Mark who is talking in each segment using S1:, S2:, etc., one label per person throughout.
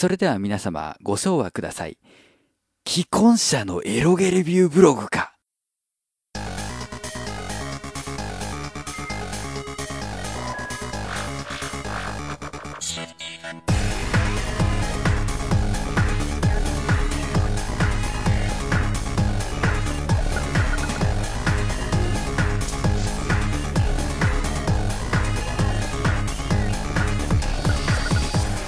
S1: それでは皆様ご唱和ください。既婚者のエロゲレビューブログか。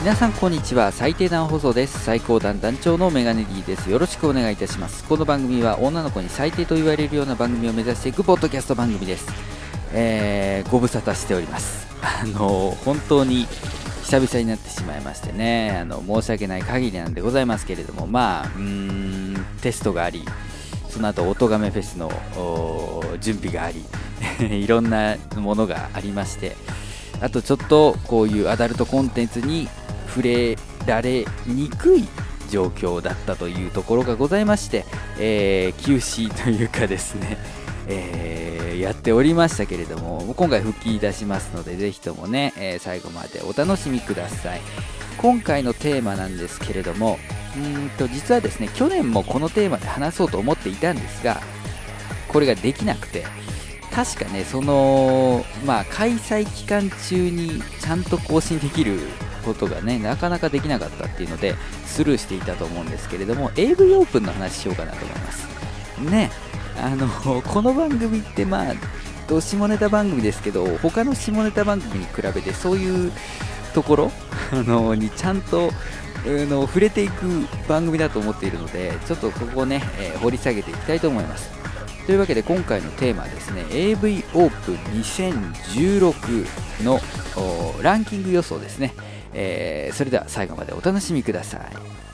S1: 皆さんこんにちは。最低段放送です。最高段団長のメガネ D です。よろしくお願いいたします。この番組は女の子に最低と言われるような番組を目指していくポッドキャスト番組です。えー、ご無沙汰しております。あの本当に久々になってしまいましてね。あの申し訳ない限りなんでございますけれども。まあうーんテストがありその後音亀フェスの準備があり いろんなものがありまして。あとちょっとこういうアダルトコンテンツに触れられにくい状況だったというところがございまして、えー、休止というかですね、えー、やっておりましたけれども今回復帰いたしますのでぜひともね、えー、最後までお楽しみください。今回のテーマなんですけれどもうんと実はですね去年もこのテーマで話そうと思っていたんですがこれができなくて確かねそのまあ開催期間中にちゃんと更新できることがね、なかなかできなかったっていうので、スルーしていたと思うんですけれども、AV オープンの話しようかなと思います。ね、あの、この番組ってまあ、下ネタ番組ですけど、他の下ネタ番組に比べてそういうところのにちゃんとの触れていく番組だと思っているので、ちょっとここをね、えー、掘り下げていきたいと思います。というわけで今回のテーマはですね AV オープン2016のランキング予想ですね、えー、それでは最後までお楽しみください。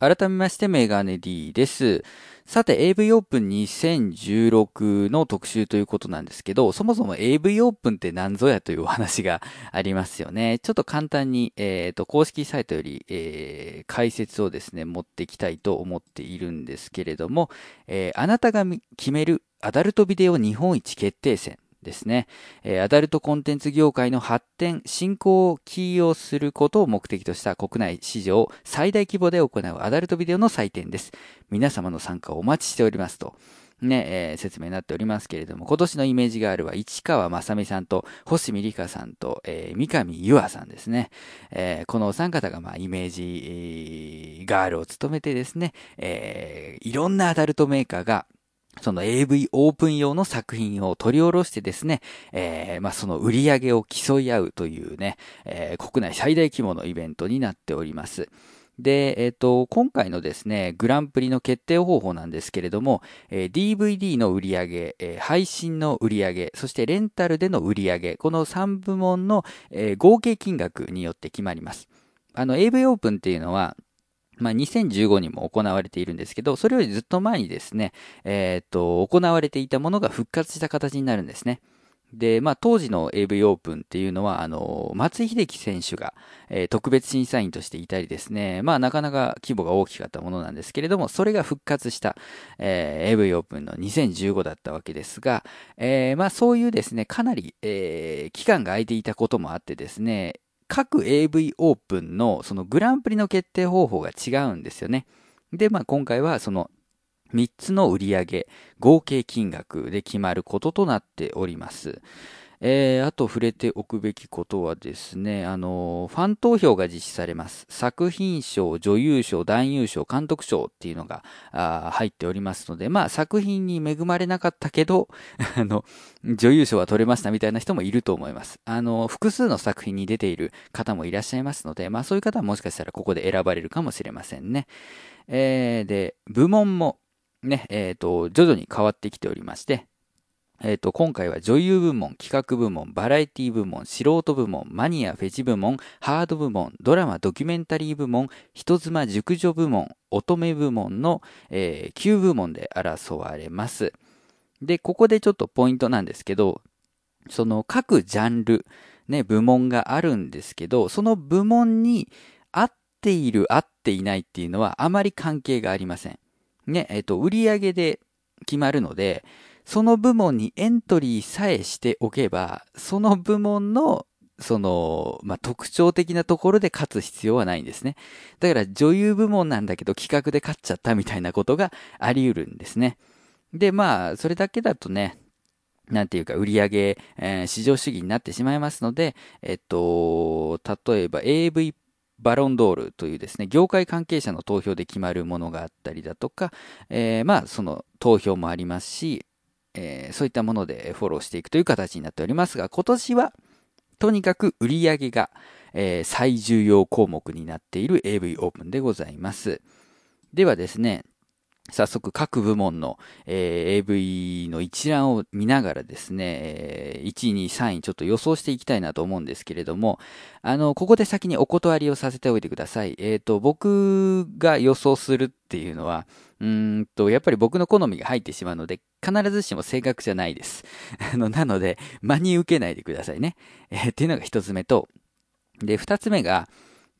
S1: 改めましてメガネ D です。さて AV オープン2016の特集ということなんですけど、そもそも AV オープンって何ぞやというお話がありますよね。ちょっと簡単に、えっ、ー、と、公式サイトより、えー、解説をですね、持っていきたいと思っているんですけれども、えー、あなたが決めるアダルトビデオ日本一決定戦。ですね、えアダルトコンテンツ業界の発展、振興を起用することを目的とした国内市場最大規模で行うアダルトビデオの祭典です。皆様の参加をお待ちしておりますと。ね、えー、説明になっておりますけれども、今年のイメージガールは市川正美さんと星見里香さんと、えー、三上優愛さんですね。えー、このお三方が、まあ、イメージガールを務めてですね、えー、いろんなアダルトメーカーがその AV オープン用の作品を取り下ろしてですね、えー、まあ、その売り上げを競い合うというね、えー、国内最大規模のイベントになっております。で、えっ、ー、と、今回のですね、グランプリの決定方法なんですけれども、えー、DVD の売り上げ、えー、配信の売り上げ、そしてレンタルでの売り上げ、この3部門の、え、合計金額によって決まります。あの、AV オープンっていうのは、まあ、2015にも行われているんですけど、それよりずっと前にですね、えっ、と、行われていたものが復活した形になるんですね。で、まあ、当時の AV オープンっていうのは、あの、松井秀喜選手が、えー、特別審査員としていたりですね、まあ、なかなか規模が大きかったものなんですけれども、それが復活した、えー、AV オープンの2015だったわけですが、えー、まあ、そういうですね、かなり、え、期間が空いていたこともあってですね、各 AV オープンのそのグランプリの決定方法が違うんですよね。で、まあ今回はその3つの売り上げ、合計金額で決まることとなっております。えー、あと触れておくべきことはですね、あの、ファン投票が実施されます。作品賞、女優賞、男優賞、監督賞っていうのがあ入っておりますので、まあ作品に恵まれなかったけど、あの、女優賞は取れましたみたいな人もいると思います。あの、複数の作品に出ている方もいらっしゃいますので、まあそういう方はもしかしたらここで選ばれるかもしれませんね。えー、で、部門もね、えっ、と、徐々に変わってきておりまして、えっ、ー、と、今回は女優部門、企画部門、バラエティ部門、素人部門、マニア、フェチ部門、ハード部門、ドラマ、ドキュメンタリー部門、人妻、熟女部門、乙女部門の、えー、9部門で争われます。で、ここでちょっとポイントなんですけど、その各ジャンル、ね、部門があるんですけど、その部門に合っている、合っていないっていうのはあまり関係がありません。ね、えっ、ー、と、売り上げで決まるので、その部門にエントリーさえしておけば、その部門のその、まあ、特徴的なところで勝つ必要はないんですね。だから女優部門なんだけど企画で勝っちゃったみたいなことがあり得るんですね。で、まあ、それだけだとね、なんていうか、売り上、えー、市場主義になってしまいますので、えっと、例えば AV バロンドールというですね、業界関係者の投票で決まるものがあったりだとか、えー、まあ、その投票もありますし、えー、そういったものでフォローしていくという形になっておりますが、今年は、とにかく売り上げが、えー、最重要項目になっている AV オープンでございます。ではですね、早速各部門の、えー、AV の一覧を見ながらですね、えー、1位、2位、3位ちょっと予想していきたいなと思うんですけれども、あの、ここで先にお断りをさせておいてください。えっ、ー、と、僕が予想するっていうのは、うんと、やっぱり僕の好みが入ってしまうので、必ずしも正確じゃないです。あの、なので、真に受けないでくださいね。えー、っていうのが一つ目と、で、二つ目が、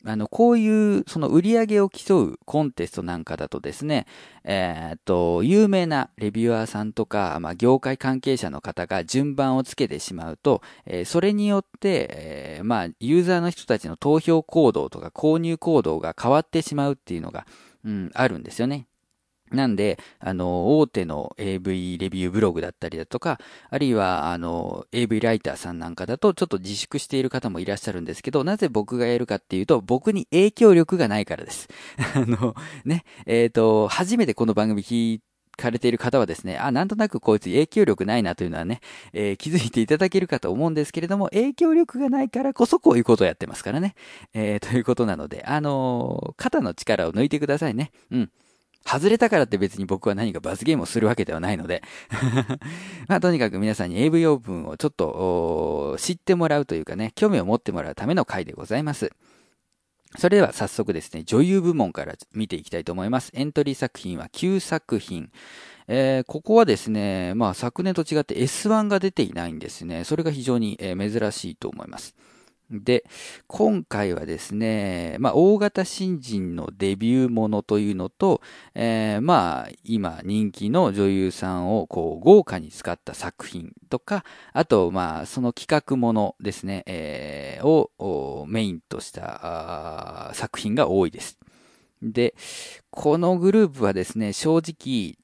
S1: あの、こういう、その売り上げを競うコンテストなんかだとですね、え、っと、有名なレビュアーさんとか、ま、業界関係者の方が順番をつけてしまうと、え、それによって、え、ま、ユーザーの人たちの投票行動とか購入行動が変わってしまうっていうのが、うん、あるんですよね。なんで、あの、大手の AV レビューブログだったりだとか、あるいは、あの、AV ライターさんなんかだと、ちょっと自粛している方もいらっしゃるんですけど、なぜ僕がやるかっていうと、僕に影響力がないからです。あの、ね、えっ、ー、と、初めてこの番組聞かれている方はですね、あ、なんとなくこいつ影響力ないなというのはね、えー、気づいていただけるかと思うんですけれども、影響力がないからこそこういうことをやってますからね。えー、ということなので、あのー、肩の力を抜いてくださいね。うん。外れたからって別に僕は何か罰ゲームをするわけではないので まあとにかく皆さんに AV オープンをちょっと知ってもらうというかね、興味を持ってもらうための回でございます。それでは早速ですね、女優部門から見ていきたいと思います。エントリー作品は9作品。えー、ここはですね、まあ昨年と違って S1 が出ていないんですね。それが非常に、えー、珍しいと思います。で、今回はですね、まあ、大型新人のデビューものというのと、えー、まあ、今人気の女優さんをこう豪華に使った作品とか、あと、まあ、その企画ものですね、えー、をメインとした作品が多いです。で、このグループはですね、正直、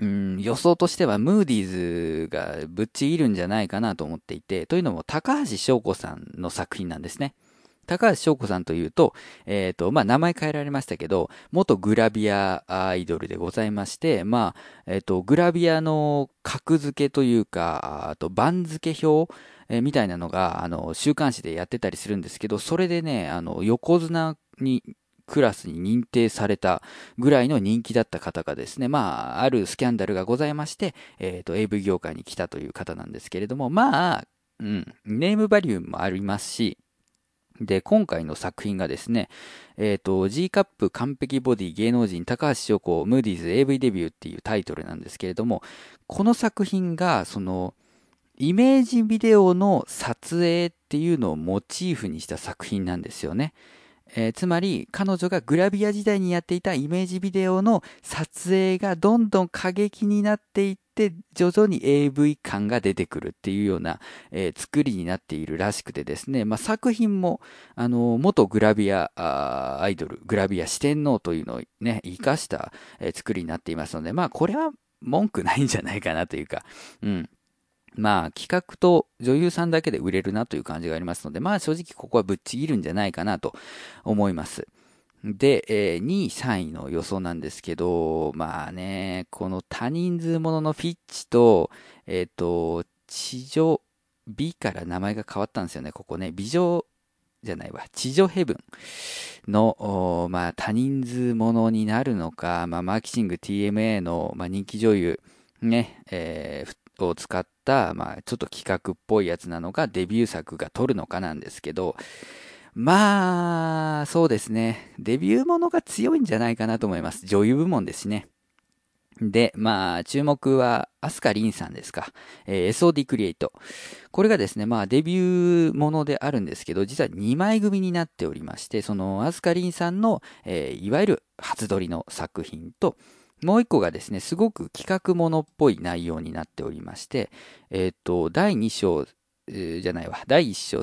S1: うん、予想としてはムーディーズがぶっちぎるんじゃないかなと思っていて、というのも高橋翔子さんの作品なんですね。高橋翔子さんというと、えっ、ー、と、まあ、名前変えられましたけど、元グラビアアイドルでございまして、まあ、えっ、ー、と、グラビアの格付けというか、あと番付表、えー、みたいなのが、あの、週刊誌でやってたりするんですけど、それでね、あの、横綱にクラスに認定されたぐらいの人気だった方がですね、まあ、あるスキャンダルがございまして、えっ、ー、と、AV 業界に来たという方なんですけれども、まあ、うん、ネームバリューもありますし、で、今回の作品がですね、えっ、ー、と、G カップ完璧ボディ芸能人高橋翔子ムーディーズ AV デビューっていうタイトルなんですけれども、この作品が、その、イメージビデオの撮影っていうのをモチーフにした作品なんですよね。えー、つまり彼女がグラビア時代にやっていたイメージビデオの撮影がどんどん過激になっていって徐々に AV 感が出てくるっていうような、えー、作りになっているらしくてですね、まあ、作品もあの元グラビアアイドルグラビア四天王というのをね生かした、え、作りになっていますのでまあこれは文句ないんじゃないかなというか、うん、まあ、企画と女優さんだけで売れるなという感じがありますので、まあ正直ここはぶっちぎるんじゃないかなと思います。で、えー、2位、3位の予想なんですけど、まあね、この多人数もののフィッチと、えっ、ー、と、地上、B から名前が変わったんですよね、ここね。美女じゃないわ、地上ヘブンの、まあ、多人数ものになるのか、まあ、マーキシング TMA の、まあ、人気女優、ね、えー、を使った、まあ、ちょっと企画っぽいやつなのか、デビュー作が撮るのかなんですけど、まあ、そうですね。デビューものが強いんじゃないかなと思います。女優部門ですね。で、まあ、注目は、アスカリンさんですか。えー、SOD クリエイト。これがですね、まあ、デビューものであるんですけど、実は2枚組になっておりまして、その、アスカリンさんの、えー、いわゆる初撮りの作品と、もう一個がですね、すごく企画ものっぽい内容になっておりまして、えっ、ー、と、第2章、じゃないわ、第1章、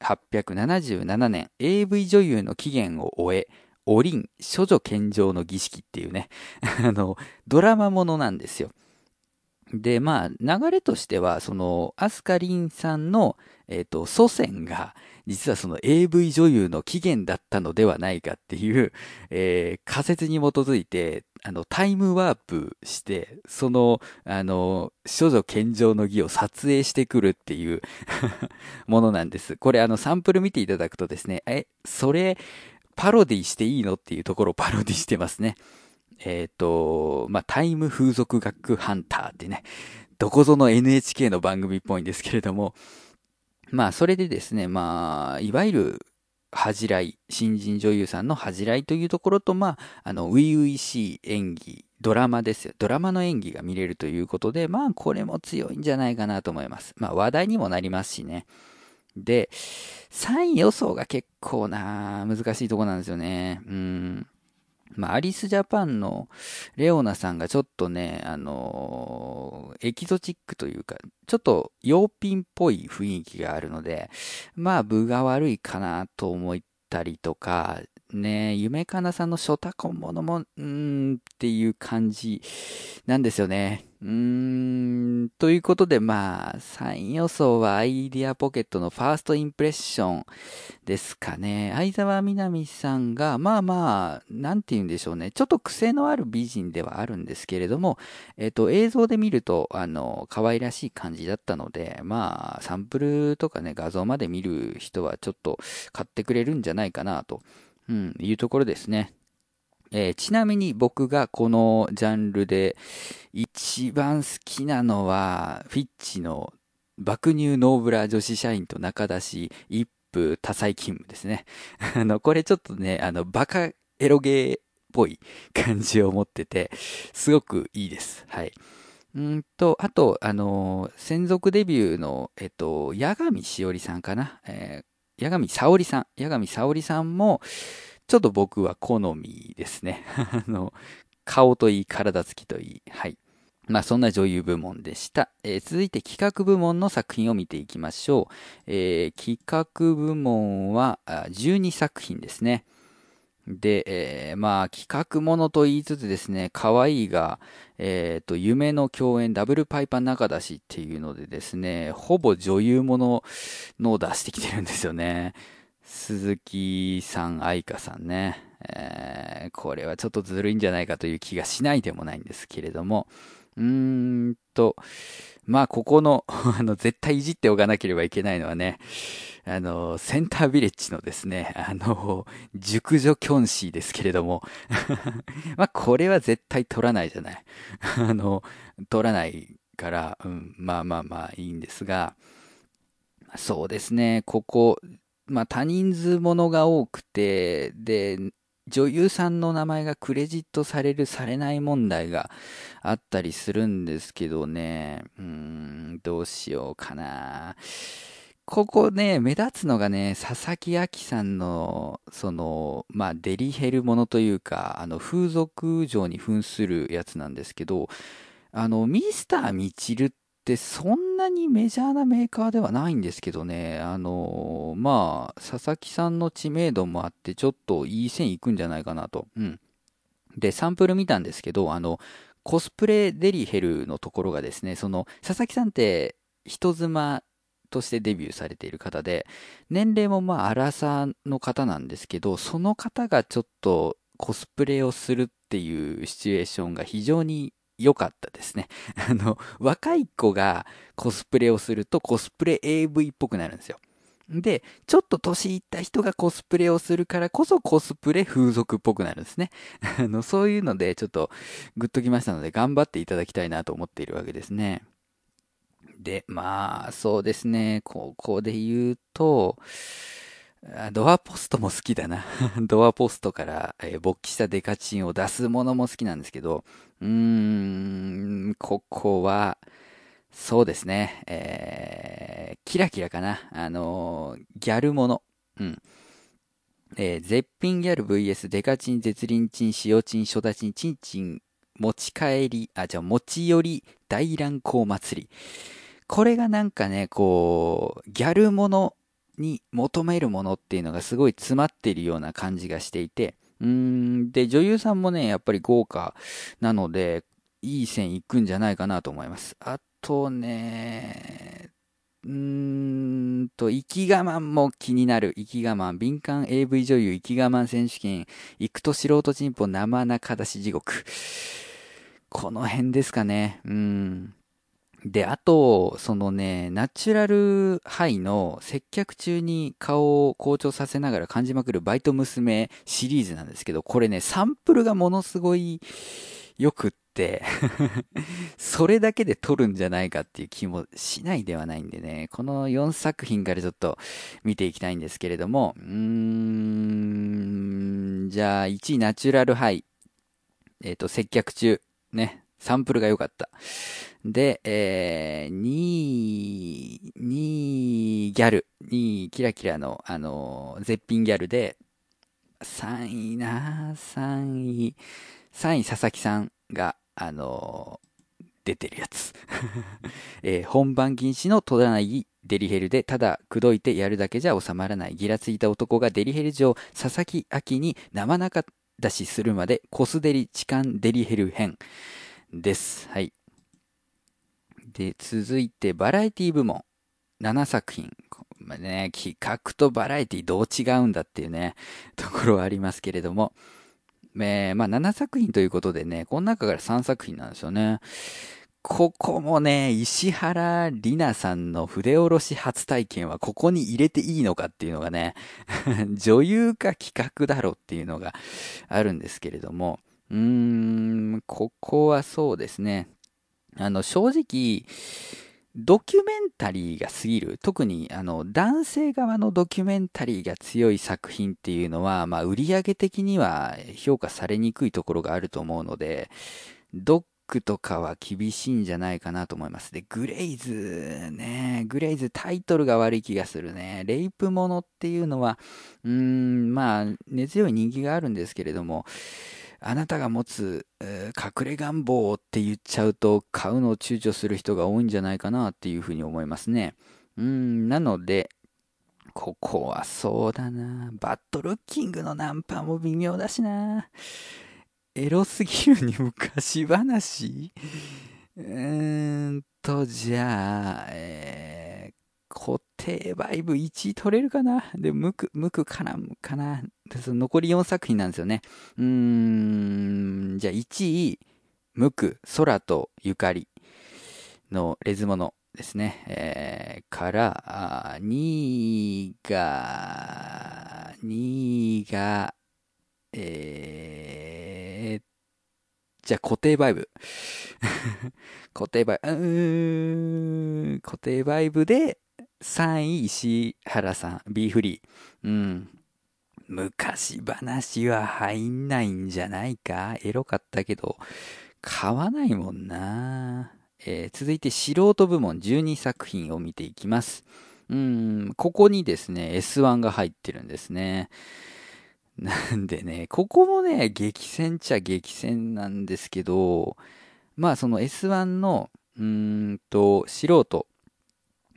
S1: 1877年、AV 女優の起源を終え、おりん、処女献上の儀式っていうね、あの、ドラマものなんですよ。で、まあ、流れとしては、その、アスカリンさんの、えっ、ー、と、祖先が、実はその AV 女優の起源だったのではないかっていう、えー、仮説に基づいて、あの、タイムワープして、その、あの、処女献上の儀を撮影してくるっていう ものなんです。これあの、サンプル見ていただくとですね、え、それ、パロディしていいのっていうところをパロディしてますね。えっ、ー、と、まあ、タイム風俗学ハンターってね、どこぞの NHK の番組っぽいんですけれども、まあ、それでですね、まあ、いわゆる、恥じらい、新人女優さんの恥じらいというところと、まあ、あの、初々しい演技、ドラマですよ。ドラマの演技が見れるということで、まあ、これも強いんじゃないかなと思います。まあ、話題にもなりますしね。で、3位予想が結構な、難しいとこなんですよね。うん。まあ、アリスジャパンのレオナさんがちょっとね、あのー、エキゾチックというか、ちょっと洋品っぽい雰囲気があるので、まあ、分が悪いかなと思ったりとか、ね、夢かなさんのショタコンものも、うーんっていう感じなんですよね。うーん、ということで、まあ、3予想はアイディアポケットのファーストインプレッションですかね。相沢みなみさんが、まあまあ、なんて言うんでしょうね。ちょっと癖のある美人ではあるんですけれども、えっ、と、映像で見ると、あの、可愛らしい感じだったので、まあ、サンプルとかね、画像まで見る人はちょっと買ってくれるんじゃないかなと、うん、いうところですね。えー、ちなみに僕がこのジャンルで一番好きなのは、フィッチの爆乳ノーブラ女子社員と中出し一夫多妻勤務ですね。あの、これちょっとね、あの、バカエロゲーっぽい感じを持ってて、すごくいいです。はい。うんと、あと、あの、専属デビューの、えっと、八神しおりさんかな。えー、八神沙織さん。八神沙織さんも、ちょっと僕は好みですね。あの、顔といい、体つきといい。はい。まあそんな女優部門でした。えー、続いて企画部門の作品を見ていきましょう。えー、企画部門は12作品ですね。で、えー、まあ企画ものと言いつつですね、可愛いが、えっ、ー、と、夢の共演ダブルパイパー中出しっていうのでですね、ほぼ女優もののを出してきてるんですよね。鈴木さん、愛花さんね、えー、これはちょっとずるいんじゃないかという気がしないでもないんですけれども、うーんと、まあ、ここの、あの、絶対いじっておかなければいけないのはね、あの、センタービレッジのですね、あの、熟女キョンシーですけれども、まあ、これは絶対取らないじゃない。あの、取らないから、うん、まあまあまあいいんですが、そうですね、ここ、まあ、多人数ものが多くて、で、女優さんの名前がクレジットされる、されない問題があったりするんですけどね、うーん、どうしようかな。ここね、目立つのがね、佐々木亜希さんの、その、まあ、デリヘルものというか、あの、風俗嬢に扮するやつなんですけど、あの、ミスター・ミチルっってそんなにメジャーなメーカーではないんですけどね、あのまあ、佐々木さんの知名度もあって、ちょっといい線いくんじゃないかなと。うん。で、サンプル見たんですけど、あの、コスプレデリヘルのところがですね、その、佐々木さんって人妻としてデビューされている方で、年齢もまあ、荒さの方なんですけど、その方がちょっとコスプレをするっていうシチュエーションが非常に良かったですね。あの、若い子がコスプレをするとコスプレ AV っぽくなるんですよ。で、ちょっと年いった人がコスプレをするからこそコスプレ風俗っぽくなるんですね。あの、そういうのでちょっとグッときましたので頑張っていただきたいなと思っているわけですね。で、まあ、そうですね、ここで言うと、ドアポストも好きだな。ドアポストから、えー、勃起したデカチンを出すものも好きなんですけど、うーん、ここは、そうですね、えー、キラキラかな。あのー、ギャルもの。うん。えー、絶品ギャル VS デカチン、絶倫チン、塩チン、初ダチン、チンチン、持ち帰り、あ、じゃあ持ち寄り大乱行祭り。これがなんかね、こう、ギャルものに求めるものっていうのがすごい詰まっているような感じがしていて、うーん、で、女優さんもね、やっぱり豪華なので、いい線いくんじゃないかなと思います。あとね、うーんと、生き我慢も気になる。生き我慢。敏感 AV 女優生き我慢選手権。行くと素人チンポ生中出し地獄。この辺ですかね。うん。で、あと、そのね、ナチュラルハイの接客中に顔を好調させながら感じまくるバイト娘シリーズなんですけど、これね、サンプルがものすごいよくって それだけで撮るんじゃないかっていう気もしないではないんでね、この4作品からちょっと見ていきたいんですけれども、うーん、じゃあ1位ナチュラルハイ。えっ、ー、と、接客中。ね、サンプルが良かった。で、えー、2位、2位ギャル、2位キラキラの、あのー、絶品ギャルで、3位な3位、3位佐々木さんが、あのー、出てるやつ。えー、本番禁止の戸棚デリヘルで、ただ口説いてやるだけじゃ収まらない。ギラついた男がデリヘル上、佐々木秋に生中出しするまで、コスデリ痴漢デリヘル編です。はい。で、続いてバラエティ部門。7作品。まあね、企画とバラエティどう違うんだっていうね、ところはありますけれども。えー、まあ7作品ということでね、この中から3作品なんですよね。ここもね、石原里奈さんの筆下ろし初体験はここに入れていいのかっていうのがね、女優か企画だろっていうのがあるんですけれども、うーん、ここはそうですね。あの、正直、ドキュメンタリーが過ぎる。特に、あの、男性側のドキュメンタリーが強い作品っていうのは、まあ、売上的には評価されにくいところがあると思うので、ドックとかは厳しいんじゃないかなと思います。で、グレイズね、グレイズタイトルが悪い気がするね。レイプものっていうのは、うーん、まあ、根強い人気があるんですけれども、あなたが持つ、隠れ願望って言っちゃうと買うのを躊躇する人が多いんじゃないかなっていうふうに思いますね。うん、なので、ここはそうだな。バッドルッキングのナンパも微妙だしな。エロすぎるに昔話うーんと、じゃあ、えー、固定バイブ1位取れるかな？で、無垢、無垢かなかな？その残り4作品なんですよね。うーん、じゃあ1位、無垢、空とゆかりのレズモノですね。えー、から、2位が、2位が、えー、じゃあ固定バイブ。固定バイブ、うーん、固定バイブで、3位石原さん、B フリー。うん。昔話は入んないんじゃないか？エロかったけど、買わないもんな。えー、続いて素人部門12作品を見ていきます。うん、ここにですね、S1 が入ってるんですね。なんでね、ここもね、激戦っちゃ激戦なんですけど、まあその S1 の、うんと、素人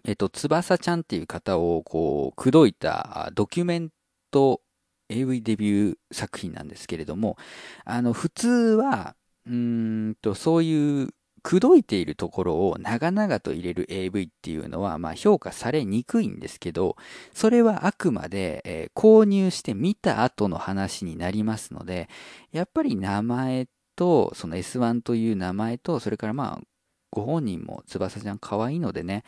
S1: えっと、翼ちゃんっていう方をこう、口説いたドキュメント AV デビュー作品なんですけれども、あの、普通は、うんと、そういう口説いているところを長々と入れる AV っていうのは、まあ、評価されにくいんですけど、それはあくまで、えー、購入して見た後の話になりますので、やっぱり名前と、その S1 という名前と、それからまあ、ご本人も翼ちゃん可愛いのでね、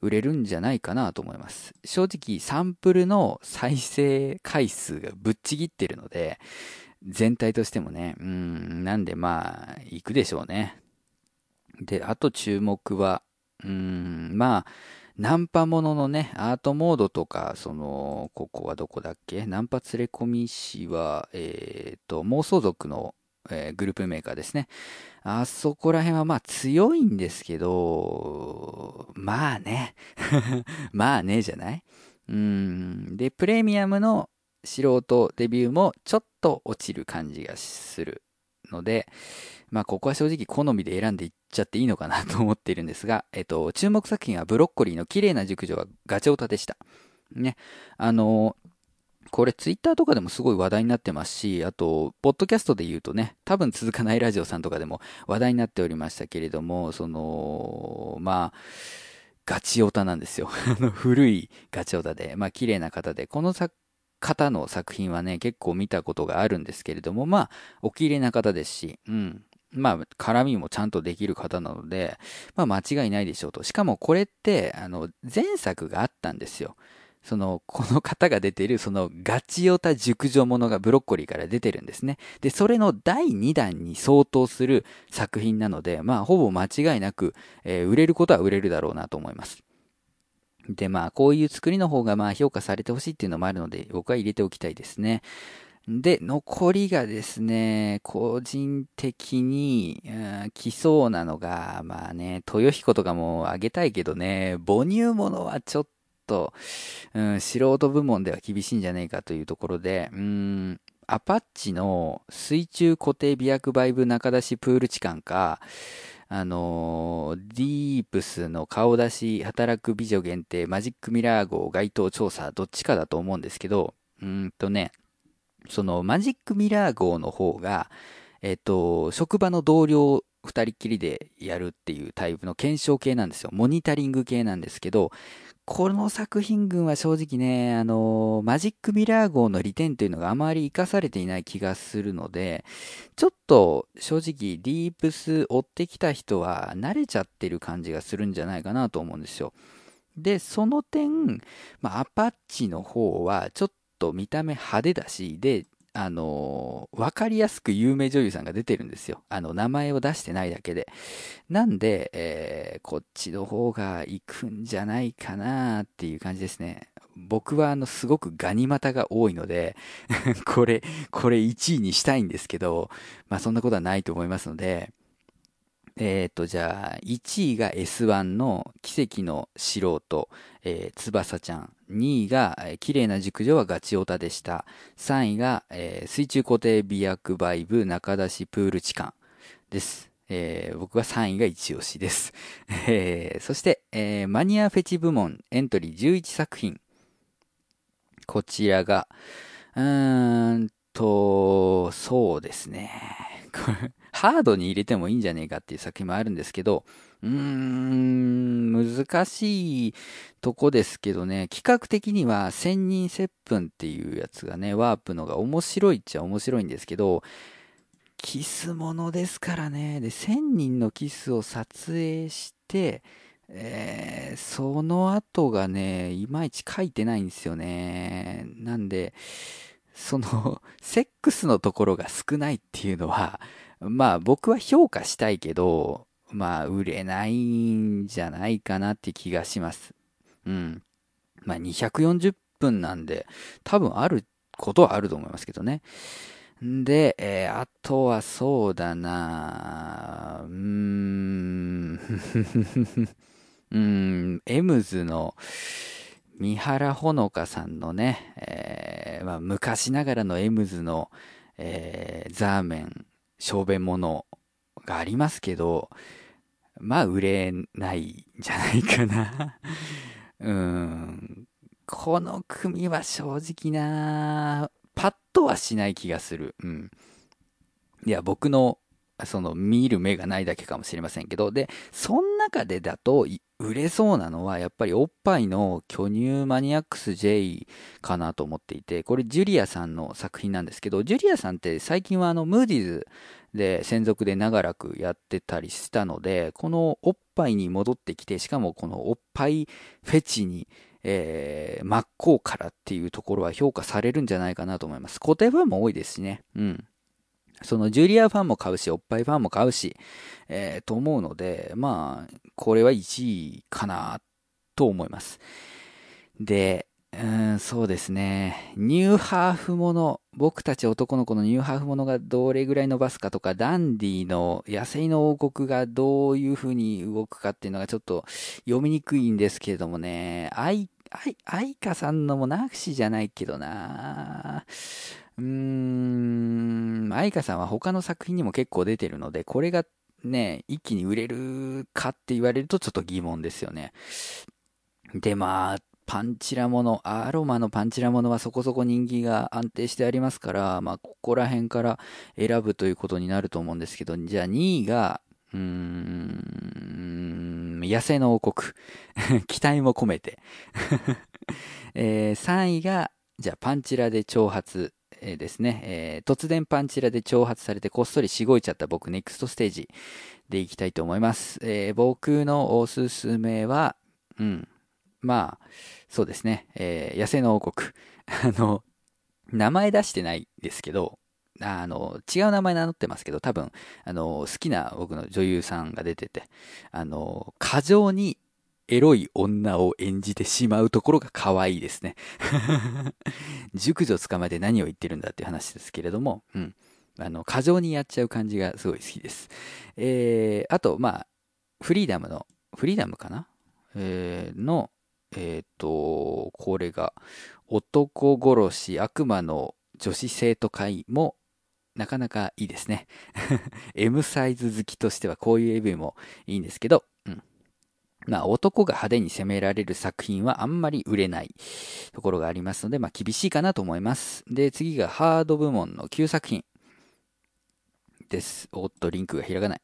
S1: 売れるんじゃないかなと思います。正直サンプルの再生回数がぶっちぎってるので、全体としてもね、うん、なんでまあ、行くでしょうね。で、あと注目は、うん、まあ、ナンパもののね、アートモードとか、その、ここはどこだっけ？ナンパ連れ込み師は、えっ、ー、と、妄想族のえー、グループメーカーですね。あそこら辺はまあ強いんですけど、まあね。まあね、じゃない？うん。で、プレミアムの素人デビューもちょっと落ちる感じがするので、まあここは正直好みで選んでいっちゃっていいのかなと思っているんですが、えっと、注目作品はブロッコリーの綺麗な熟女はガチョウタでした。ね。あの、これツイッターとかでもすごい話題になってますし、あと、ポッドキャストで言うとね、多分続かないラジオさんとかでも話題になっておりましたけれども、その、まあ、ガチオタなんですよ。あの、古いガチオタで、まあ、綺麗な方で、この作方の作品はね、結構見たことがあるんですけれども、まあ、お綺麗な方ですし、うん。まあ、絡みもちゃんとできる方なので、まあ、間違いないでしょうと。しかもこれって、あの、前作があったんですよ。その、この方が出ている、その、ガチオタ熟女ものがブロッコリーから出てるんですね。で、それの第2弾に相当する作品なので、まあ、ほぼ間違いなく、えー、売れることは売れるだろうなと思います。で、まあ、こういう作りの方が、まあ、評価されてほしいっていうのもあるので、僕は入れておきたいですね。で、残りがですね、個人的に、うん、来そうなのが、まあね、豊彦とかもあげたいけどね、母乳ものはちょっとと、うん、素人部門では厳しいんじゃないかというところで、うん、アパッチの水中固定微薬バイブ中出しプール置換か、あのディープスの顔出し働く美女限定マジックミラー号該当調査どっちかだと思うんですけど、うんとね、そのマジックミラー号の方が、えっと、職場の同僚二人きりでやるっていうタイプの検証系なんですよ。モニタリング系なんですけど、この作品群は正直ね、あの、マジックミラー号の利点というのがあまり活かされていない気がするので、ちょっと正直ディープス追ってきた人は慣れちゃってる感じがするんじゃないかなと思うんですよ。で、その点、まあ、アパッチの方はちょっと見た目派手だし、で、あのわかりやすく有名女優さんが出てるんですよ。あの、名前を出してないだけで。なんで、えー、こっちの方が行くんじゃないかなっていう感じですね。僕はあの、すごくガニ股が多いので これ、これ1位にしたいんですけど、まあそんなことはないと思いますので、えっ、ー、と、じゃあ、1位が S1 の奇跡の素人、えー、翼ちゃん。2位が、えー、綺麗な熟女はガチオタでした。3位が、えー、水中固定美薬バイブ中出しプール痴漢です。えー、僕は3位が一押しです。えー、そして、えー、マニアフェチ部門エントリー11作品。こちらが、うーんと、そうですね。ハードに入れてもいいんじゃねえかっていう作品もあるんですけど、うーん、難しいとこですけどね、企画的には千人接吻っていうやつがね、ワープのが面白いっちゃ面白いんですけど、キスものですからね、で、千人のキスを撮影して、えー、その後がね、いまいち書いてないんですよね。なんで、その、セックスのところが少ないっていうのは、まあ僕は評価したいけど、まあ売れないんじゃないかなって気がします。うん。まあ240分なんで、多分あることはあると思いますけどね。で、えー、あとはそうだなうーん、うーん、エムズの三原ほのかさんのね、えー、まあ、昔ながらのエムズの、えー、ザーメン小便物がありますけど、まあ売れないんじゃないかな うん。この組は正直な、パッとはしない気がする。うん。いや、僕の、その、見る目がないだけかもしれませんけど、で、その中でだと、売れそうなのは、やっぱりおっぱいの巨乳マニアックス J かなと思っていて、これジュリアさんの作品なんですけど、ジュリアさんって最近はあの、ムーディーズで専属で長らくやってたりしたので、このおっぱいに戻ってきて、しかもこのおっぱいフェチに、えー、真っ向からっていうところは評価されるんじゃないかなと思います。固定ファンも多いですしね。うん。そのジュリアファンも買うし、おっぱいファンも買うし、えー、と思うので、まあ、これは1位かなと思います。で、うん、そうですね。ニューハーフもの、僕たち男の子のニューハーフものがどれぐらい伸ばすかとか、ダンディの野生の王国がどういう風に動くかっていうのがちょっと読みにくいんですけれどもね、愛、愛、愛花さんのもナクシじゃないけどなうーん、愛花さんは他の作品にも結構出てるので、これがね、一気に売れるかって言われるとちょっと疑問ですよね。で、まあ、パンチラもの、アロマのパンチラものはそこそこ人気が安定してありますから、まあ、ここら辺から選ぶということになると思うんですけど、じゃあ2位が、うーん、野生の王国。期待も込めて えー、3位が、じゃあパンチラで挑発。え、ですね、えー、突然パンチラで挑発されてこっそりしごいちゃった僕ネクストステージでいきたいと思います。えー、僕のおすすめは、うん、まあ、そうですね、えー、野生の王国。あの、名前出してないですけど、あの、違う名前名乗ってますけど、多分、あの、好きな僕の女優さんが出てて、あの、過剰にエロい女を演じてしまうところが可愛いですね。熟女捕まえて何を言ってるんだっていう話ですけれども、うん。あの、過剰にやっちゃう感じがすごい好きです。えー、あと、まあ、フリーダムの、フリーダムかな？えー、の、えっ、ー、と、これが、男殺し悪魔の女子生徒会もなかなかいいですね。M サイズ好きとしてはこういう AV もいいんですけど、うん。まあ男が派手に攻められる作品はあんまり売れないところがありますので、まあ厳しいかなと思います。で、次がハード部門の9作品です。おっと、リンクが開かない。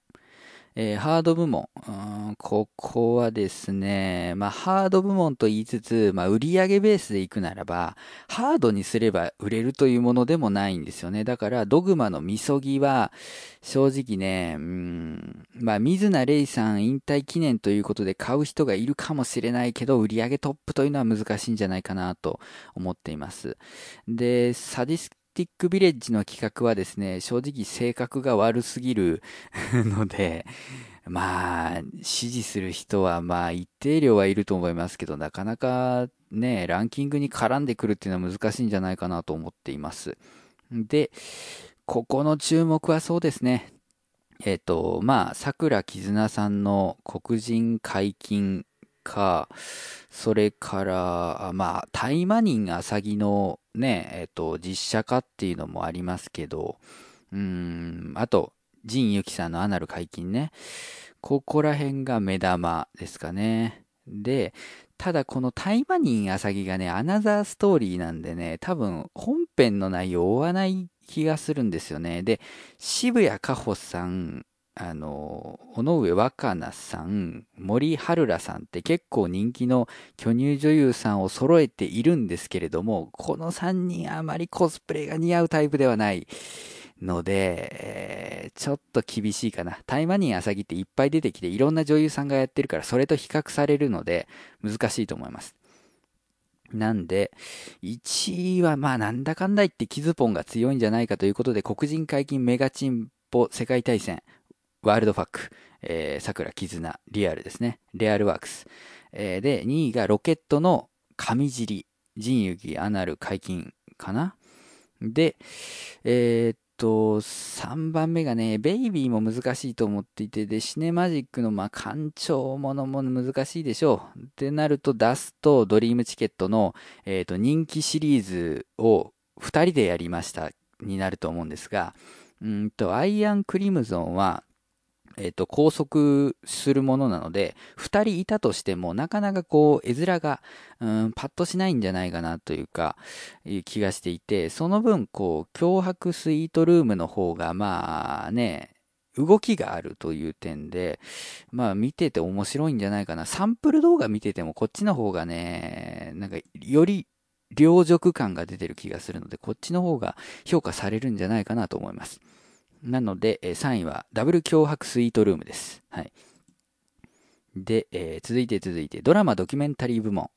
S1: えー、ハード部門。ここはですね、まあ、ハード部門と言いつつ、まあ、売上ベースで行くならば、ハードにすれば売れるというものでもないんですよね。だから、ドグマのみそぎは、正直ね、うん、まあ、水名レイさん引退記念ということで買う人がいるかもしれないけど、売上トップというのは難しいんじゃないかなと思っています。で、サディスティックビレッジの企画はですね、正直性格が悪すぎる ので、まあ、支持する人はまあ一定量はいると思いますけど、なかなかね、ランキングに絡んでくるっていうのは難しいんじゃないかなと思っています。で、ここの注目はそうですね。えっ、ー、と、まあ、桜絆さんの黒人解禁か、それから、まあ、大麻人あさぎのね、えっ、と、実写化っていうのもありますけど、うん、あと、仁ゆきさんのアナル解禁ね。ここら辺が目玉ですかね。で、ただこの大麻人あさぎがね、アナザーストーリーなんでね、多分本編の内容を追わない気がするんですよね。で、渋谷かほさん、あの、尾上若菜さん、森春良さんって結構人気の巨乳女優さんを揃えているんですけれども、この3人あまりコスプレが似合うタイプではないので、えー、ちょっと厳しいかな。タイマニーアサギっていっぱい出てきていろんな女優さんがやってるからそれと比較されるので難しいと思います。なんで、1位はまあなんだかんだ言ってキズポンが強いんじゃないかということで黒人解禁メガチンポ世界大戦ワールドファック、えー、桜絆、リアルですね。レアルワークス。えー、で、2位がロケットの神尻、人遊アナル解禁かなで、えー、っと、3番目がね、ベイビーも難しいと思っていて、で、シネマジックの、まあ、艦長ものも難しいでしょう。ってなると、ダスト、ドリームチケットの、えー、っと、人気シリーズを2人でやりました、になると思うんですが、うんと、アイアンクリムゾンは、えっ、と、拘束するものなので、二人いたとしても、なかなかこう、絵面が、うん、パッとしないんじゃないかなというか、いう気がしていて、その分、こう、脅迫スイートルームの方が、まあね、動きがあるという点で、まあ見てて面白いんじゃないかな。サンプル動画見ててもこっちの方がね、なんかより両辱感が出てる気がするので、こっちの方が評価されるんじゃないかなと思います。なので、え3位はダブル脅迫スイートルームです。はい。で、えー、続いて続いて、ドラマドキュメンタリー部門。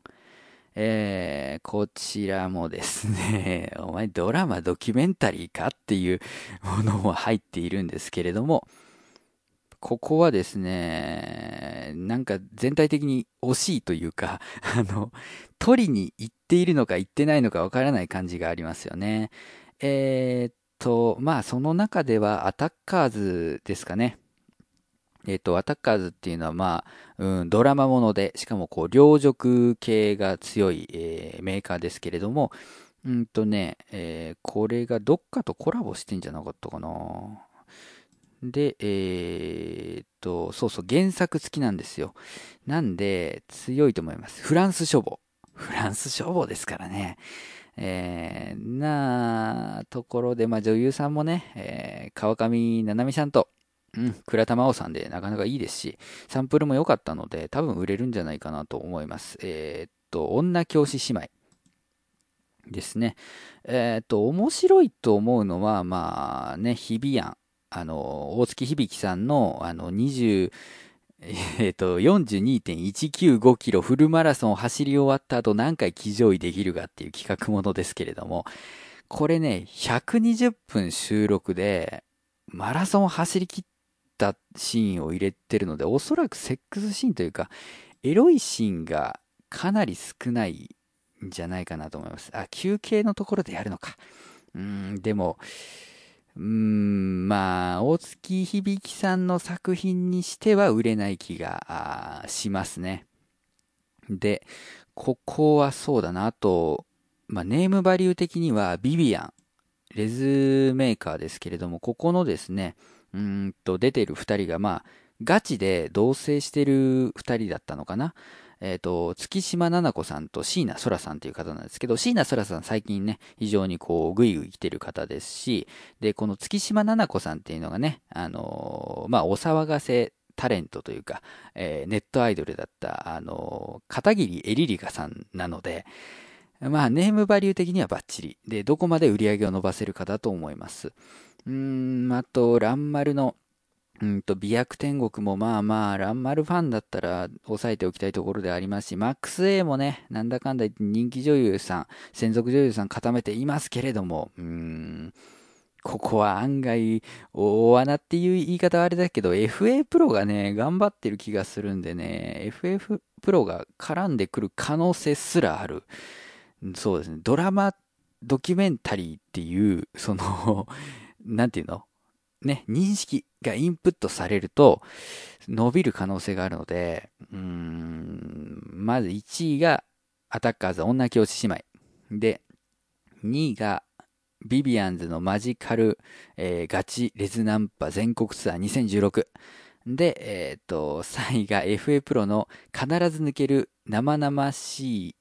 S1: えー、こちらもですね、お前ドラマドキュメンタリーかっていうものも入っているんですけれども、ここはですね、なんか全体的に惜しいというか、あの、取りに行っているのか行ってないのかわからない感じがありますよね。えー、っと、まあ、その中ではアタッカーズですかね。えっ、と、アタッカーズっていうのは、まあ、うん、ドラマもので、しかもこう、両辱系が強い、えー、メーカーですけれども、うんとね、えー、これがどっかとコラボしてんじゃなかったかな。で、えー、っと、そうそう、原作付きなんですよ。なんで、強いと思います。フランス書房。フランス消防ですからね。えー、なところで、まあ、女優さんもね、えー、川上七海さんと、うん、倉田真央さんでなかなかいいですし、サンプルも良かったので、多分売れるんじゃないかなと思います。えー、っと、女教師姉妹ですね。え、っと、面白いと思うのは、まあね、日比谷、あの、大月響さんの、あの、20、えっ、と、42.195キロフルマラソンを走り終わった後何回騎乗位できるかっていう企画ものですけれども、これね、120分収録で、マラソンを走り切ったシーンを入れてるので、おそらくセックスシーンというか、エロいシーンがかなり少ないんじゃないかなと思います。あ、休憩のところでやるのか。うん、でも、うーん、まあ、大月響さんの作品にしては売れない気がしますね。で、ここはそうだな。あと、まあ、ネームバリュー的にはビビアン、レズメーカーですけれども、ここのですね、うんと出てる二人が、まあ、ガチで同棲してる二人だったのかな。えっ、ー、と、月島奈々子さんと椎名空さんという方なんですけど、椎名空さん最近ね、非常にこう、ぐいぐい来てる方ですし、で、この月島奈々子さんっていうのがね、あのー、まあ、お騒がせタレントというか、えー、ネットアイドルだった、あのー、片桐エリリカさんなので、まあ、ネームバリュー的にはバッチリ。で、どこまで売り上げを伸ばせるかだと思います。うーん、あと、ランマルの、うんと、美薬天国もまあまあ、ランマルファンだったら抑えておきたいところでありますし、マックス A もね、なんだかんだ人気女優さん、専属女優さん固めていますけれども、うん、ここは案外、大穴っていう言い方はあれだけど、FA プロがね、頑張ってる気がするんでね、FF プロが絡んでくる可能性すらある。そうですね、ドラマ、ドキュメンタリーっていう、そのなんていうの？ね、認識がインプットされると伸びる可能性があるので、まず1位がアタッカーズ女教師姉妹。で、2位がビビアンズのマジカル、えー、ガチレズナンパ全国ツアー2016。で、え、ー、と、3位が FA プロの必ず抜ける生々し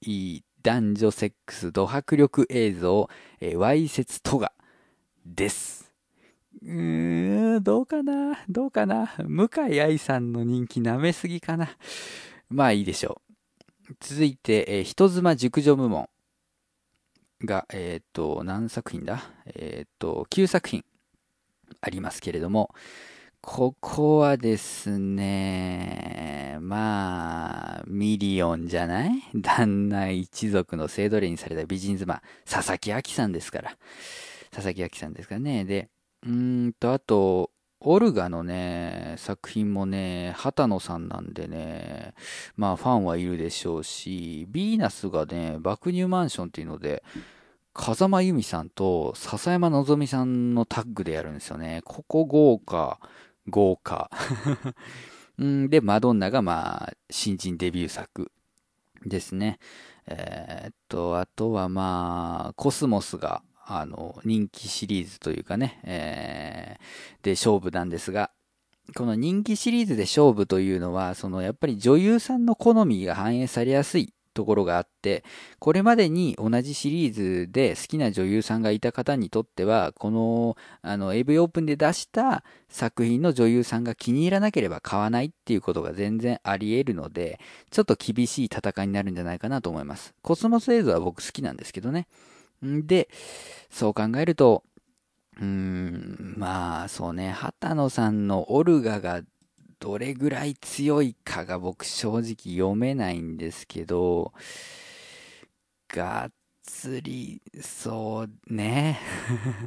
S1: い男女セックスド迫力映像、えー、わいせつとがです。うーん、どうかなどうかな向井愛さんの人気舐めすぎかなまあいいでしょう。続いて、えー、人妻熟女部門が、えっ、ー、と、何作品だ？えっ、ー、と、9作品ありますけれども、ここはですね、まあ、ミリオンじゃない？旦那一族の性奴隷にされた美人妻、佐々木亜希さんですから。佐々木亜希さんですからね。で、うんと、あと、オルガのね、作品もね、畑野さんなんでね、まあファンはいるでしょうし、ヴィーナスがね、爆乳マンションっていうので、風間由美さんと笹山のぞみさんのタッグでやるんですよね。ここ豪華、豪華。んで、マドンナがまあ、新人デビュー作ですね。えー、っと、あとはまあ、コスモスがあの、人気シリーズというかね、えー、で勝負なんですが、この人気シリーズで勝負というのは、そのやっぱり女優さんの好みが反映されやすいところがあって、これまでに同じシリーズで好きな女優さんがいた方にとっては、このあの AV オープンで出した作品の女優さんが気に入らなければ買わないっていうことが全然あり得るので、ちょっと厳しい戦いになるんじゃないかなと思います。コスモス映像は僕好きなんですけどね。んで、そう考えると、うーん、まあそうね、畑野さんのオルガがどれぐらい強いかが僕正直読めないんですけど、がっつり、そうね。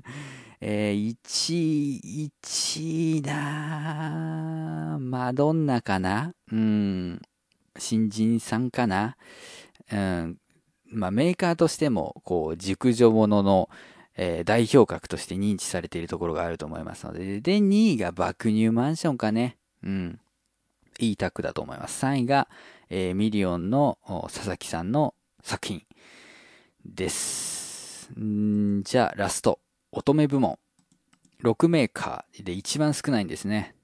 S1: えー、1位、1位だマドンナかな？うん。新人さんかな？うん。まあ、メーカーとしても、こう、熟女ものの、えー、代表格として認知されているところがあると思いますので、で、2位が爆乳マンションかね。うん。いいタックだと思います。3位が、えー、ミリオンの佐々木さんの作品です。んじゃあ、ラスト。乙女部門。6メーカーで一番少ないんですね。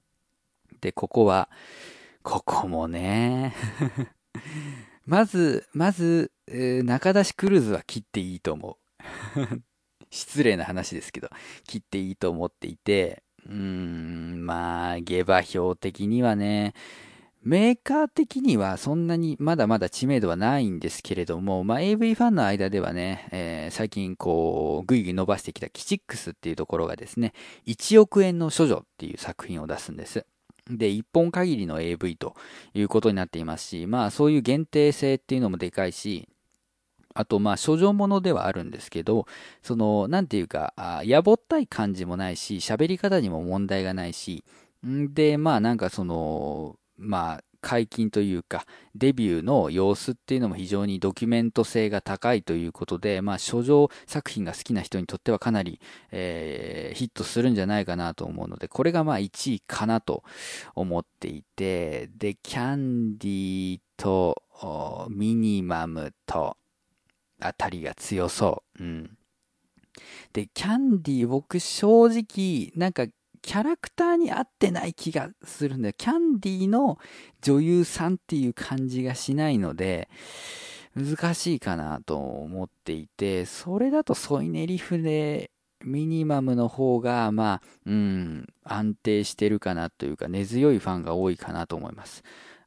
S1: で、ここは、ここもね まず、まず、中出しクルーズは切っていいと思う。失礼な話ですけど、切っていいと思っていて、うーん、まあ、下馬評的にはね、メーカー的にはそんなにまだまだ知名度はないんですけれども、まあ、AV ファンの間ではね、えー、最近こう、ぐいぐい伸ばしてきたキチックスっていうところがですね、1億円の処女っていう作品を出すんです。で、一本限りの AV ということになっていますし、まあそういう限定性っていうのもでかいし、あと、まあ、処女ものではあるんですけど、その、なんていうか、やぼったい感じもないし、喋り方にも問題がないし、んで、まあ、なんかその、まあ、解禁というか、デビューの様子っていうのも非常にドキュメント性が高いということで、まあ、書状作品が好きな人にとってはかなり、えー、ヒットするんじゃないかなと思うので、これがまあ1位かなと思っていて、で、キャンディーとミニマムとあたりが強そう。うん。で、キャンディー僕正直、なんかキャラクターに合ってない気がするんだよ。キャンディーの女優さんっていう感じがしないので、難しいかなと思っていて、それだとソイネリフでミニマムの方が、まあ、うん、安定してるかなというか、根強いファンが多いかなと思います。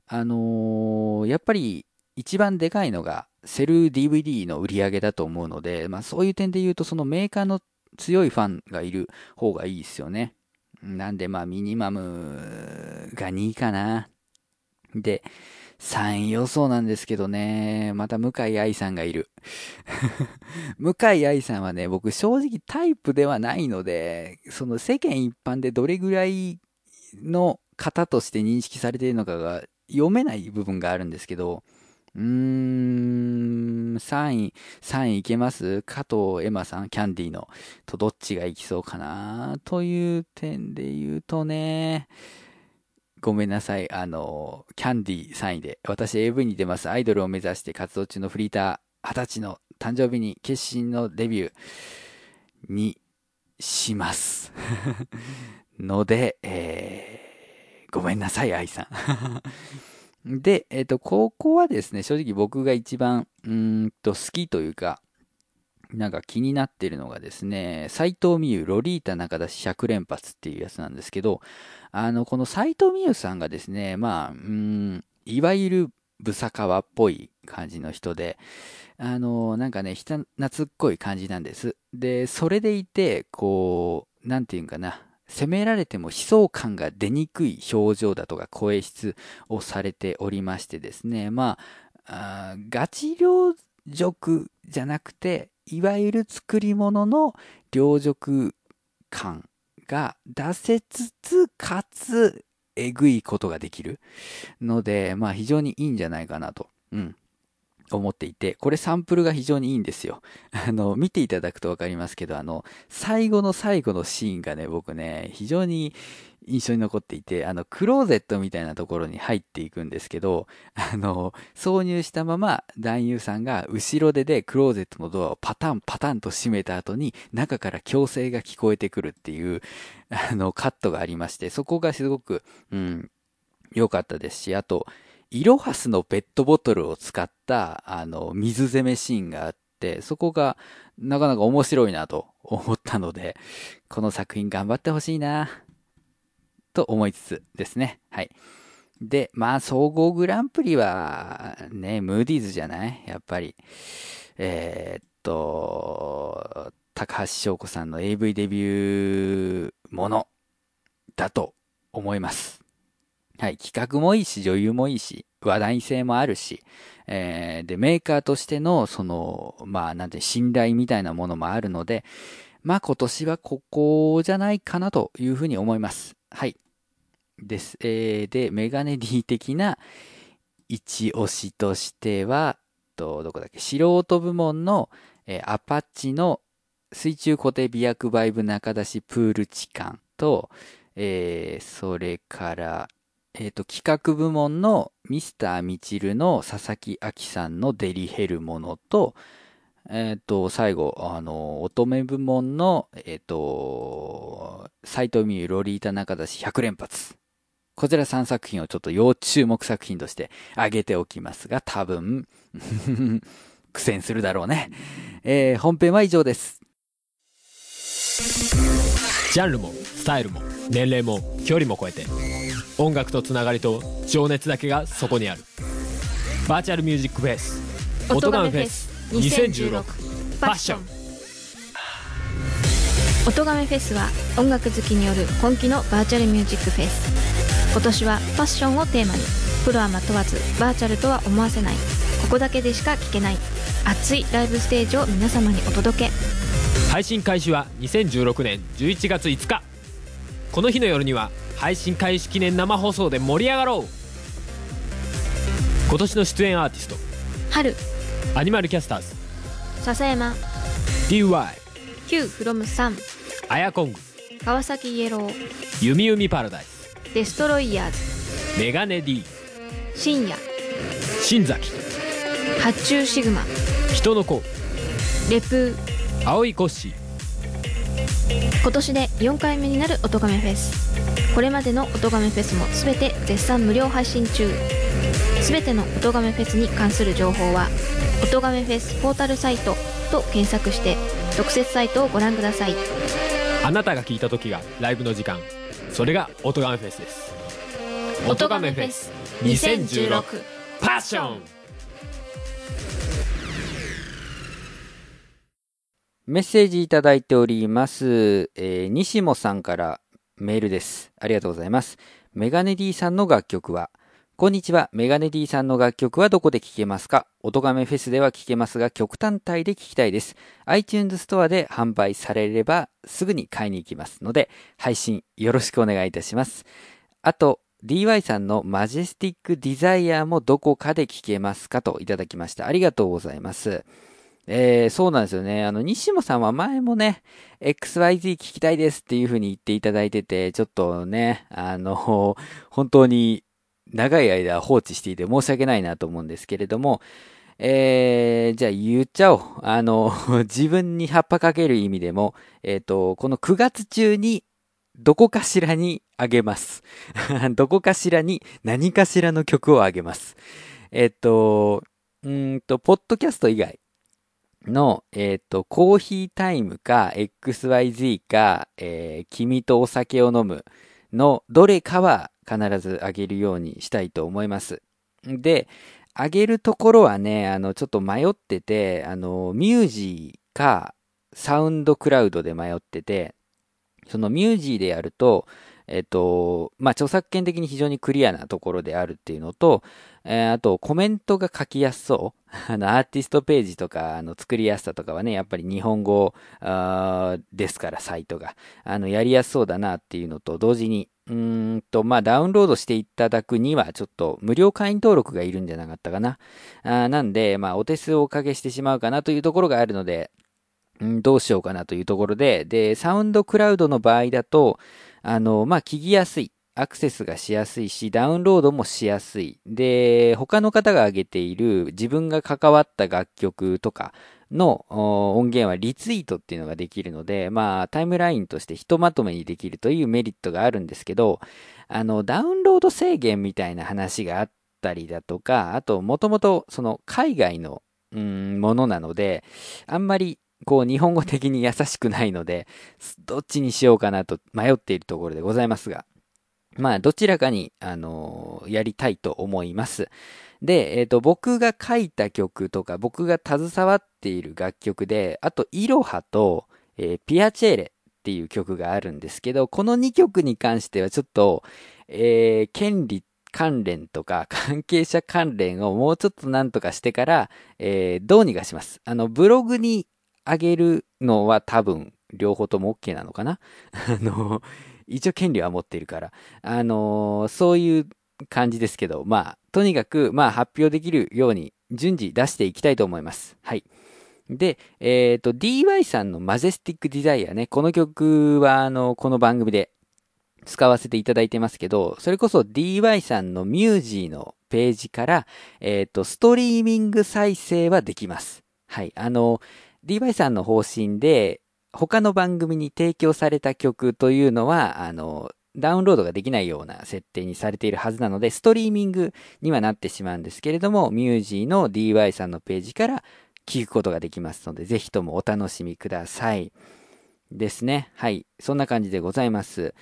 S1: あのー、やっぱり一番でかいのがセル DVD の売り上げだと思うので、まあそういう点で言うとそのメーカーの強いファンがいる方がいいですよね。なんでまあミニマムが2位かな。で、3位予想なんですけどね、また向井愛さんがいる。向井愛さんはね、僕正直タイプではないので、その世間一般でどれぐらいの方として認識されているのかが読めない部分があるんですけど、うーん、3位、3位いけます？加藤エマさん、キャンディーの、とどっちがいきそうかな？という点で言うとね、ごめんなさい。あの、キャンディー3位で、私 AV に出ます。アイドルを目指して活動中のフリーター、20歳の誕生日に決心のデビューにします。ので、えー、ごめんなさい、愛さん。で、えっ、ー、と、ここはですね、正直僕が一番、うんと、好きというか、なんか気になってるのがですね、斎藤美優、ロリータ中出し100連発っていうやつなんですけど、あの、この斎藤美優さんがですね、まあ、うん、いわゆるブサカワっぽい感じの人で、あの、なんかね、人懐っこい感じなんです。で、それでいて、こう、なんていうんかな、責められても悲壮感が出にくい表情だとか声質をされておりましてですね、まあ、あガチ両辱じゃなくて、いわゆる作り物の両辱感が出せつつ、かつ、えぐいことができるので、まあ非常にいいんじゃないかなと。うん。思っていて、これサンプルが非常にいいんですよ。あの、見ていただくとわかりますけど、あの、最後の最後のシーンがね、僕ね、非常に印象に残っていて、あの、クローゼットみたいなところに入っていくんですけど、あの、挿入したまま男優さんが後ろ手でクローゼットのドアをパタンパタンと閉めた後に中から強制が聞こえてくるっていう、あの、カットがありまして、そこがすごく、うん、良かったですし、あと、イロハスのペットボトルを使った、あの、水攻めシーンがあって、そこがなかなか面白いなと 思ったので、この作品頑張ってほしいな、と思いつつですね。はい。で、まあ、総合グランプリは、ね、ムーディーズじゃない？やっぱり。えー、っと、高橋翔子さんの AV デビューものだと思います。はい、企画もいいし、女優もいいし、話題性もあるし、えー、で、メーカーとしての、その、まあ、なんて、信頼みたいなものもあるので、まあ、今年はここじゃないかなというふうに思います。はい。です。えー、で、メガネ D 的な一押しとしては、と、どこだっけ、素人部門の、えー、アパッチの水中固定美薬バイブ中出しプール置換と、えー、それから、えっ、ー、と、企画部門のミスターミチルの佐々木亜さんのデリヘルものと、えっ、ー、と、最後、あの、乙女部門の、えっ、ー、と、斎藤美優ロリータ中出し100連発。こちら3作品をちょっと要注目作品として挙げておきますが、多分、苦戦するだろうね。えー、本編は以上です。
S2: ジャンルもスタイルも年齢も距離も超えて音楽とつながりと情熱だけがそこにある。バーチャルミュージックフェス音ガメフェス2016ファッション
S3: 音ガメフェスは音楽好きによる本気のバーチャルミュージックフェス今年はファッションをテーマに。プロはま問わずバーチャルとは思わせない。ここだけでしか聴けない。熱いライブステージを皆様にお届け。
S2: 配信開始は2016年11月5日この日の夜には配信開始記念生放送で盛り上がろう。今年の出演アーティスト。
S3: 春。
S2: アニマルキャスターズ。
S3: 笹山。
S2: DY
S3: Q from 3
S2: アヤコング。
S3: 川崎イエロー。
S2: 弓弓パラダイス。
S3: デストロイヤー
S2: ズ。メガネ D
S3: 深夜。
S2: 新崎。
S3: 発注シグマ。
S2: 人の子。
S3: レプ
S2: ー。青いコッシー
S3: 今年で4回目になる音亀フェス。これまでの音亀フェスも全て絶賛無料配信中。全ての音亀フェスに関する情報は音亀フェスポータルサイトと検索して特設サイトをご覧ください。
S2: あなたが聞いた時がライブの時間。それが音亀フェスです。
S3: 音亀フェス2016
S2: パッション
S1: メッセージいただいております。えー、西もさんからメールです。ありがとうございます。メガネ D さんの楽曲はこんにちは。メガネ D さんの楽曲はどこで聴けますか？音亀フェスでは聴けますが、曲単体で聴きたいです。iTunes ストアで販売されればすぐに買いに行きますので、配信よろしくお願いいたします。あと、DY さんのマジェスティックディザイアもどこかで聴けますか？といただきました。ありがとうございます。えー、そうなんですよね。あの、西野さんは前もね、XYZ 聞きたいですっていう風に言っていただいてて、ちょっとね、あの、本当に長い間放置していて申し訳ないなと思うんですけれども、えー、じゃあ言っちゃおう。あの、自分に葉っぱかける意味でも、えっ、ー、と、この9月中にどこかしらにあげます。どこかしらに何かしらの曲をあげます。えっ、ー、と、うんと、ポッドキャスト以外の、えっ、ー、と、コーヒータイムか XYZ か、えー、君とお酒を飲むのどれかは必ずあげるようにしたいと思います。で、あげるところはね、あの、ちょっと迷ってて、あの、ミュージーかサウンドクラウドで迷ってて、そのミュージーでやると、えっと、まあ、著作権的に非常にクリアなところであるっていうのと、えー、あと、コメントが書きやすそう。あの、アーティストページとか、あの、作りやすさとかはね、やっぱり日本語ですから、サイトが。あの、やりやすそうだなっていうのと、同時に、うんと、まあ、ダウンロードしていただくには、ちょっと無料会員登録がいるんじゃなかったかな。あなんで、まあ、お手数をおかけしてしまうかなというところがあるので、うん、どうしようかなというところで、で、サウンドクラウドの場合だと、あの、まあ、聞きやすい。アクセスがしやすいし、ダウンロードもしやすい。で、他の方が挙げている自分が関わった楽曲とかの音源はリツイートっていうのができるので、まあ、タイムラインとしてひとまとめにできるというメリットがあるんですけど、あの、ダウンロード制限みたいな話があったりだとか、あと、もともと、その、海外の、ものなので、あんまりこう日本語的に優しくないので、どっちにしようかなと迷っているところでございますが、まあどちらかに、あのー、やりたいと思います。で、えっ、ー、と、僕が書いた曲とか、僕が携わっている楽曲で、あと、イロハと、えー、ピアチェーレっていう曲があるんですけど、この2曲に関してはちょっと、えー、権利関連とか関係者関連をもうちょっとなんとかしてから、えー、どうにかします。あの、ブログにあげるのは多分、両方とも OK なのかな？あの、一応権利は持っているから。あの、そういう感じですけど、まあ、とにかく、まあ、発表できるように順次出していきたいと思います。はい。で、えっ、ー、と、DY さんのマジェスティックデザイアね、この曲は、あの、この番組で使わせていただいてますけど、それこそ DY さんのミュージーのページから、えっ、ー、と、ストリーミング再生はできます。はい。あの、DY さんの方針で、他の番組に提供された曲というのは、あの、ダウンロードができないような設定にされているはずなので、ストリーミングにはなってしまうんですけれども、ミュージーの DY さんのページから聞くことができますので、ぜひともお楽しみください。ですね。はい。そんな感じでございます。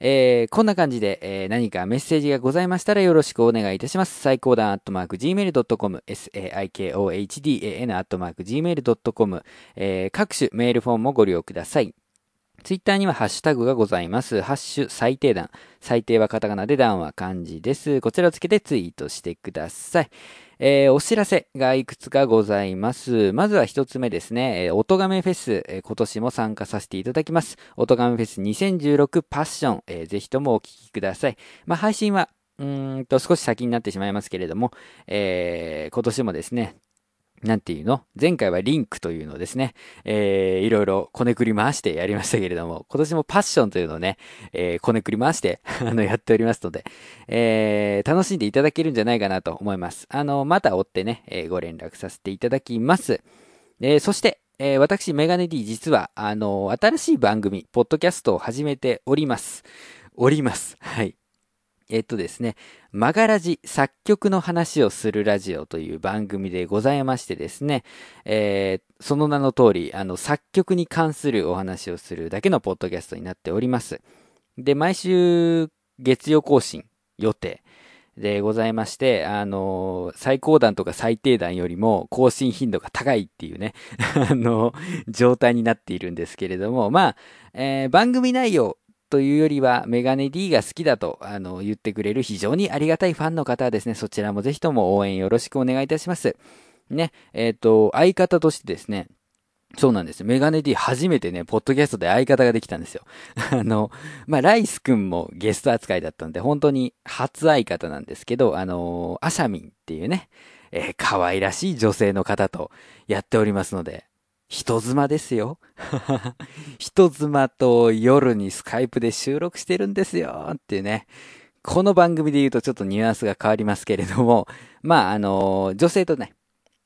S1: えー、こんな感じで、えー、何かメッセージがございましたらよろしくお願いいたします。最高段アットマーク gmail.com、saikohdan アットマーク gmail.com、えー、各種メールフォームもご利用ください。ツイッターにはハッシュタグがございます。ハッシュ最低段。最低はカタカナで段は漢字です。こちらをつけてツイートしてください。えー、お知らせがいくつかございます。まずは一つ目ですね。えー、音亀フェス、えー、今年も参加させていただきます。音亀フェス2016パッション、えー、ぜひともお聞きください。まあ、配信は、うんと少し先になってしまいますけれども、えー、今年もですね、なんていうの？前回はリンクというのをですね、えー、いろいろこねくり回してやりましたけれども、今年もパッションというのをね、えー、こねくり回して あの、やっておりますので、えー、楽しんでいただけるんじゃないかなと思います。あの、また追ってね、えー、ご連絡させていただきます。えー、そして、えー、私、メガネ D 実は、あの、新しい番組、ポッドキャストを始めております。おります。はい。えっとですね、マガラジ作曲の話をするラジオという番組でございましてですね、えー、その名の通り、あの、作曲に関するお話をするだけのポッドキャストになっております。で、毎週月曜更新予定でございまして、あの、最高段とか最低段よりも更新頻度が高いっていうね、あの、状態になっているんですけれども、まあ、えー、番組内容というよりは、メガネ D が好きだと、あの、言ってくれる非常にありがたいファンの方はですね、そちらもぜひとも応援よろしくお願いいたします。ね、えっ、ー、と、相方としてですね、そうなんですよ。メガネ D 初めてね、ポッドキャストで相方ができたんですよ。あの、まあ、ライスくんもゲスト扱いだったんで、本当に初相方なんですけど、あの、アシャミンっていうね、えー、可愛らしい女性の方とやっておりますので、人妻ですよ。人妻と夜にスカイプで収録してるんですよっていうね。この番組で言うとちょっとニュアンスが変わりますけれども、まあ、あの、女性とね、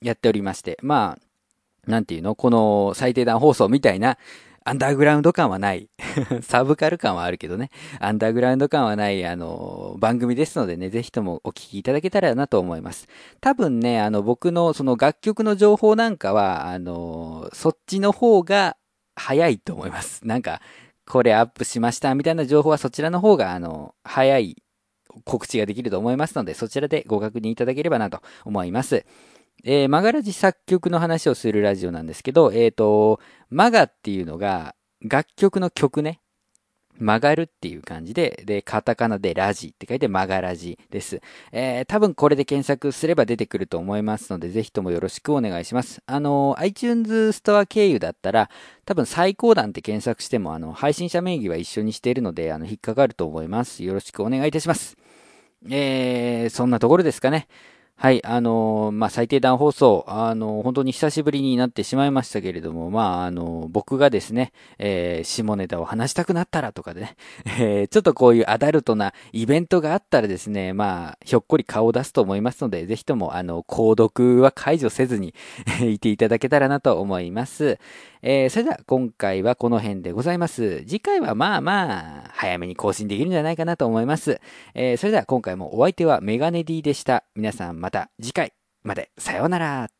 S1: やっておりまして、まあ、なんていうの？この最低段放送みたいな、アンダーグラウンド感はない。サブカル感はあるけどね。アンダーグラウンド感はない、あの、番組ですのでね、ぜひともお聞きいただけたらなと思います。多分ね、あの、僕のその楽曲の情報なんかは、あの、そっちの方が早いと思います。なんか、これアップしましたみたいな情報はそちらの方が、あの、早い告知ができると思いますので、そちらでご確認いただければなと思います。えー、マガラジ作曲の話をするラジオなんですけど、えっ、ー、と、マガっていうのが楽曲の曲ね。曲がるっていう感じで、で、カタカナでラジって書いてマガラジです。えー、多分これで検索すれば出てくると思いますので、ぜひともよろしくお願いします。あの、iTunes ストア経由だったら、多分最高段って検索しても、あの、配信者名義は一緒にしているので、あの、引っかかると思います。よろしくお願いいたします。えー、そんなところですかね。はい、あのー、まあ、最低段放送、あのー、本当に久しぶりになってしまいましたけれども、まあ、あのー、僕がですね、え下ネタを話したくなったらとかでね、えちょっとこういうアダルトなイベントがあったらですね、まあ、ひょっこり顔を出すと思いますので、ぜひとも、あの、購読は解除せずに いていただけたらなと思います。えそれでは今回はこの辺でございます。次回はまあまあ、早めに更新できるんじゃないかなと思います。えそれでは今回もお相手はメガネ D でした。皆さんまた次回まで。さようなら。